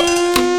Opa!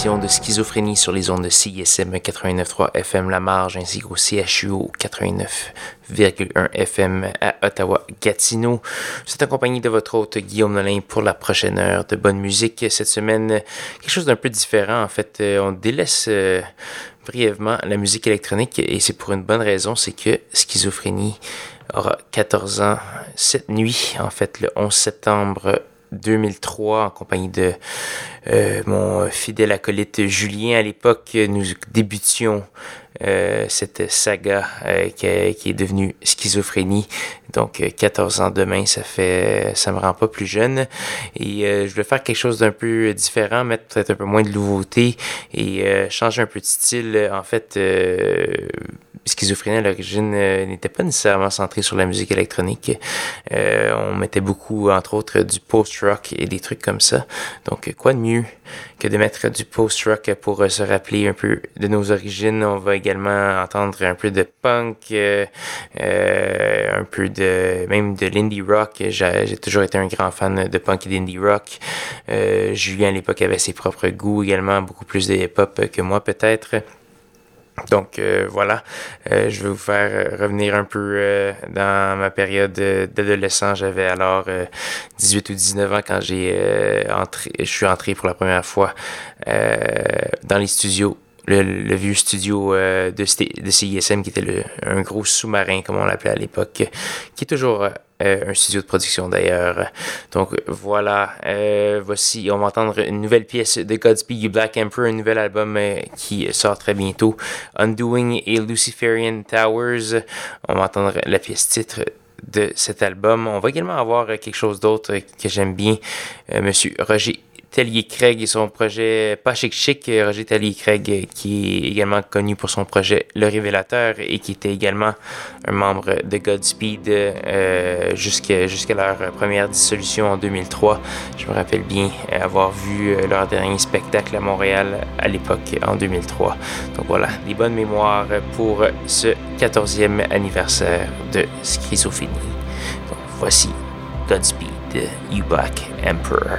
De Schizophrénie sur les ondes de CISM 89.3 FM La Marge ainsi qu'au CHUO 89.1 FM à Ottawa-Gatineau. C'est accompagné de votre hôte Guillaume Nolin pour la prochaine heure de bonne musique. Cette semaine, quelque chose d'un peu différent. En fait, euh, on délaisse euh, brièvement la musique électronique et c'est pour une bonne raison, c'est que Schizophrénie aura 14 ans cette nuit, en fait le 11 septembre 2003 en compagnie de euh, mon fidèle acolyte Julien. À l'époque, nous débutions euh, cette saga euh, qui, est devenue schizophrénie. Donc 14 ans demain, ça fait ça me rend pas plus jeune. Et je vais faire quelque chose d'un peu différent, mettre peut-être un peu moins de nouveautés et changer un peu de style. En fait, schizophrénie à l'origine euh, n'était pas nécessairement centrée sur la musique électronique. Euh, on mettait beaucoup, entre autres, du post-rock et des trucs comme ça. Donc, quoi de mieux? Que de mettre du post-rock pour euh, se rappeler un peu de nos origines. On va également entendre un peu de punk, euh, un peu de même de l'indie rock. J'ai toujours été un grand fan de punk et d'indie rock. Julien à l'époque avait ses propres goûts également, beaucoup plus de hip-hop que moi peut-être. Donc euh, voilà, euh, je vais vous faire euh, revenir un peu dans ma période d'adolescent. J'avais alors 18 ou 19 ans quand j'ai entré, je suis entré pour la première fois dans les studios le, vieux studio de, de CISM qui était le, un gros sous-marin, comme on l'appelait à l'époque, qui est toujours un studio de production d'ailleurs. Donc voilà, euh, voici, on va entendre une nouvelle pièce de Godspeed You Black Emperor, un nouvel album euh, qui sort très bientôt, Undoing et Luciferian Towers. On va entendre la pièce titre de cet album. On va également avoir quelque chose d'autre que j'aime bien, Monsieur Roger Tellier Craig et son projet Pas Chic Chic. Roger Tellier Craig, qui est également connu pour son projet Le Révélateur et qui était également un membre de Godspeed euh, jusqu'à leur première dissolution en 2003. Je me rappelle bien avoir vu euh, leur dernier spectacle à Montréal à l'époque en 2003. Donc voilà, des bonnes mémoires pour ce 14e anniversaire de Schizophrénie. Donc voici Godspeed, You Black Emperor.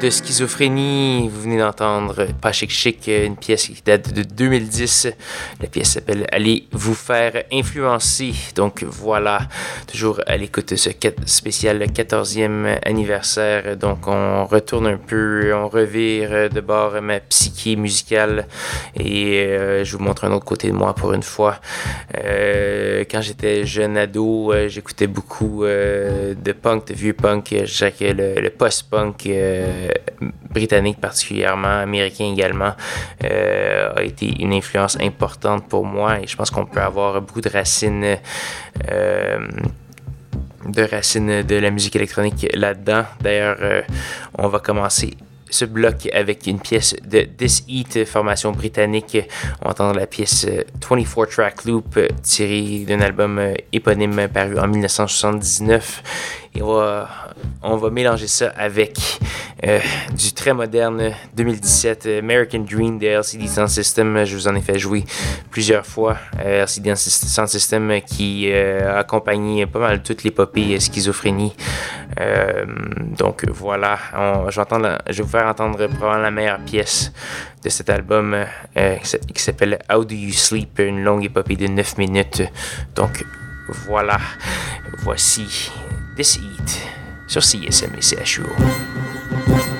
De Schizophrénie. Vous venez d'entendre Pas Chic Chic, une pièce qui date de 2010. La pièce s'appelle Allez vous faire influencer. Donc voilà, toujours à l'écoute de ce spécial 14e anniversaire. Donc on retourne un peu, on revire de bord ma psyché musicale et euh, je vous montre un autre côté de moi pour une fois. Euh, quand j'étais jeune ado, euh, j'écoutais beaucoup de punk, de vieux punk. Chaque, le, le post-punk britannique particulièrement, américain également, a été une influence importante pour moi et je pense qu'on peut avoir beaucoup de racines de racines de la musique électronique là-dedans. D'ailleurs, on va commencer ce bloc avec une pièce de This Eat, formation britannique. On entend la pièce 24 euh, Track Loop tirée d'un album euh, éponyme paru en 1979. On va, on mélanger ça avec euh, du très moderne 2017 American Dream de LCD Sound System. Je vous en ai fait jouer plusieurs fois. LCD Sound System qui a accompagné pas mal toutes l'épopée schizophrénie. donc voilà, je, vais je vais vous faire entendre probablement la meilleure pièce de cet album euh, qui s'appelle How Do You Sleep, une longue épopée de 9 minutes. Donc voilà, voici this eat. So see you, Semi Seshu.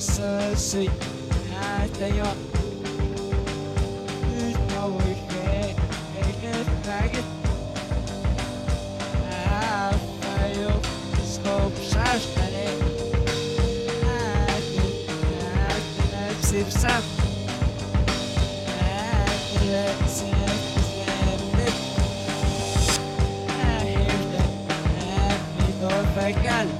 Sesi Hataya Tawike Eket Tagit Hafayo Skop Shashkale Hatin Hatin Hepsip Sap Hatin Hepsip Zepit Ahirde Hatin Dor Bekal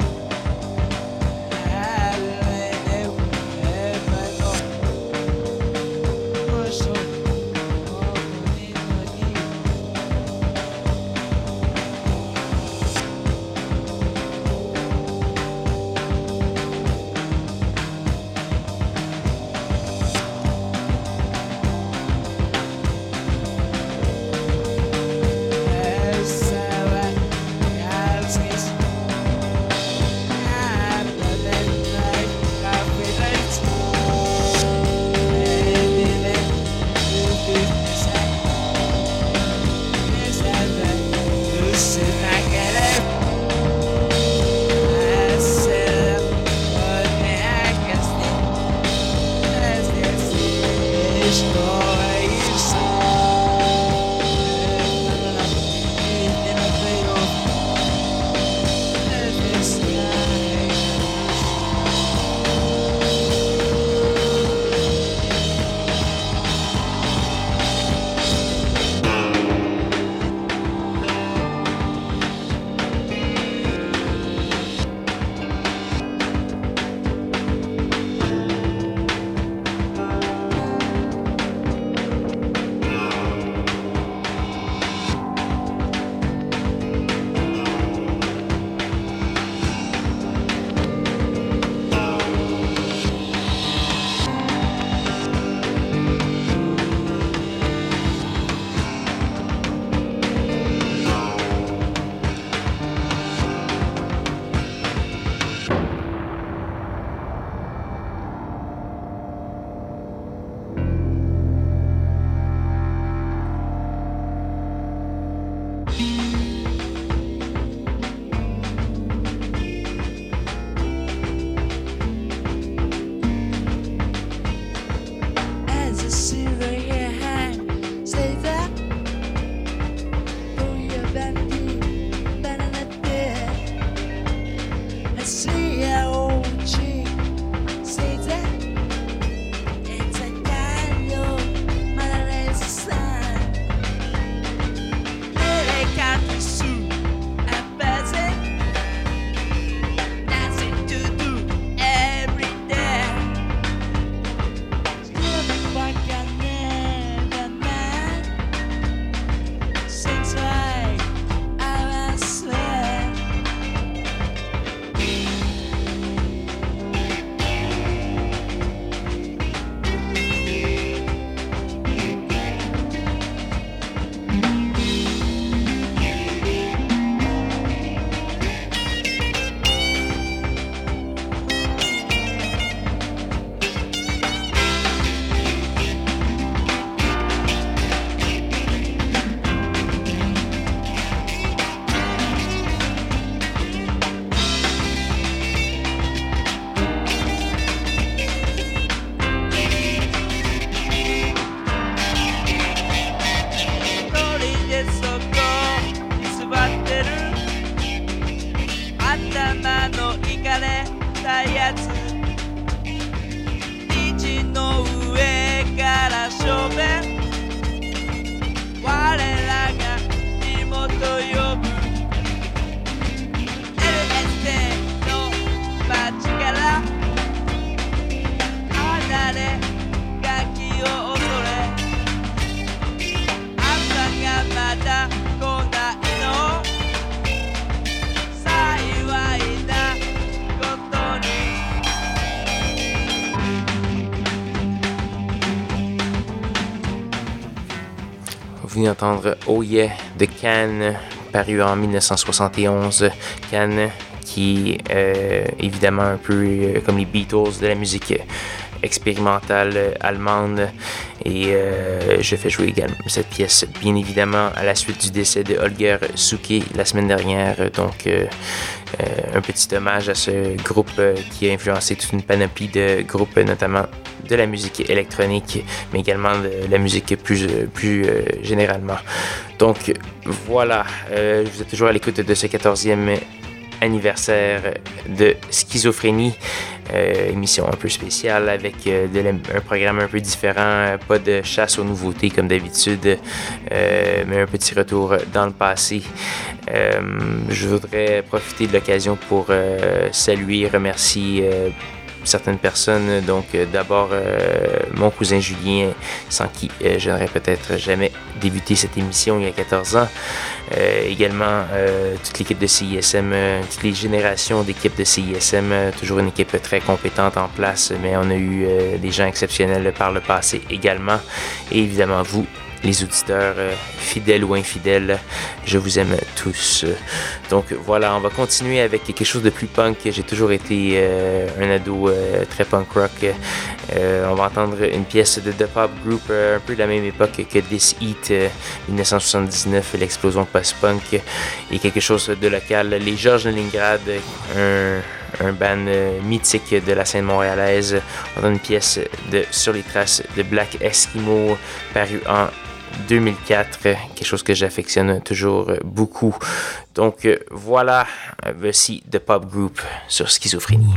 CHUO. entendre Oh Yeah de Cannes, paru en 1971. Cannes qui est euh, évidemment un peu euh, comme les Beatles de la musique expérimentale allemande. Et je fais jouer également cette pièce, bien évidemment, à la suite du décès de Holger Souki la semaine dernière. Donc, un petit hommage à ce groupe qui a influencé toute une panoplie de groupes, notamment de la musique électronique, mais également de la musique plus, plus généralement. Donc, voilà, vous êtes toujours à l'écoute de ce 14e anniversaire de Schizophrénie. Euh, émission un peu spéciale avec euh, un programme un peu différent, pas de chasse aux nouveautés comme d'habitude, euh, mais un petit retour dans le passé. je voudrais profiter de l'occasion pour saluer, remercier certaines personnes. Donc, euh, d'abord, euh, mon cousin Julien, sans qui euh, je n'aurais peut-être jamais débuté cette émission il y a 14 ans. également, toute l'équipe de CISM, toutes les générations d'équipes de CISM, toujours une équipe très compétente en place, mais on a eu des gens exceptionnels par le passé également. Et évidemment, vous, les auditeurs euh, fidèles ou infidèles, je vous aime tous. Donc voilà, on va continuer avec quelque chose de plus punk. J'ai toujours été euh, un ado euh, très punk rock. on va entendre une pièce de The Pop Group un peu de la même époque que This Heat 1979, l'explosion post-punk et quelque chose de local. Les Georges Leningrad, un un band mythique de la scène montréalaise. On a une pièce de Sur les traces de Black Eskimo paru en 2004, quelque chose que j'affectionne toujours beaucoup. Donc voilà, voici The Pop Group sur schizophrénie.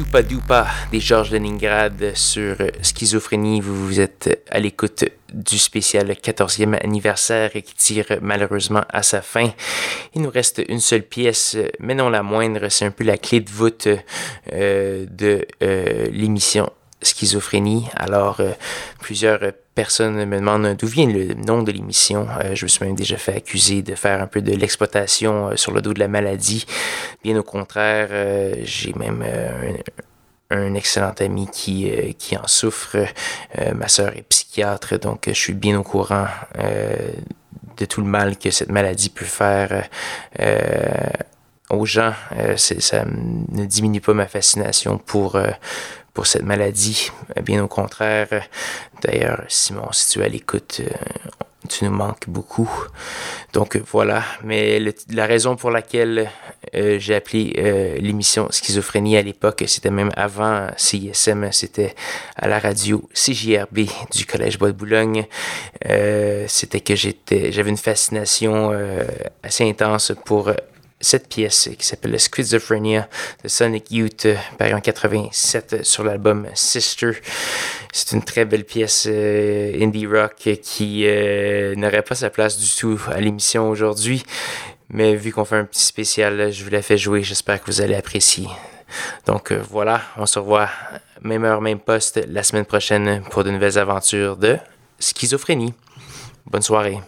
Soupa Dupa des Georges Leningrad sur schizophrénie? Vous, vous êtes à l'écoute du spécial 14e anniversaire qui tire malheureusement à sa fin. Il nous reste une seule pièce, mais non la moindre. C'est un peu la clé de voûte euh, de euh, l'émission schizophrénie. Alors, euh, plusieurs personnes me demandent d'où vient le nom de l'émission? Euh, je me suis même déjà fait accuser de faire un peu de l'exploitation euh, sur le dos de la maladie. Bien au contraire, euh, j'ai même un, excellent ami qui, qui en souffre. ma sœur est psychiatre, donc je suis bien au courant de tout le mal que cette maladie peut faire aux gens. ça ne diminue pas ma fascination pour pour cette maladie. Bien au contraire. D'ailleurs, Simon, si tu es à l'écoute, euh, tu nous manques beaucoup. Donc voilà, mais la raison pour laquelle euh, j'ai appelé euh, l'émission Schizophrénie à l'époque, c'était même avant CISM, c'était à la radio CJRB du Collège Bois de Boulogne. c'était que j'étais, j'avais une fascination assez intense pour cette pièce qui s'appelle Schizophrenia de Sonic Youth, euh, paru en 87 sur l'album Sister. C'est une très belle pièce euh, indie rock qui euh, n'aurait pas sa place du tout à l'émission aujourd'hui. Mais vu qu'on fait un petit spécial, je vous la fais jouer. J'espère que vous allez apprécier. Donc voilà, on se revoit même heure, même poste la semaine prochaine pour de nouvelles aventures de schizophrénie. Bonne soirée.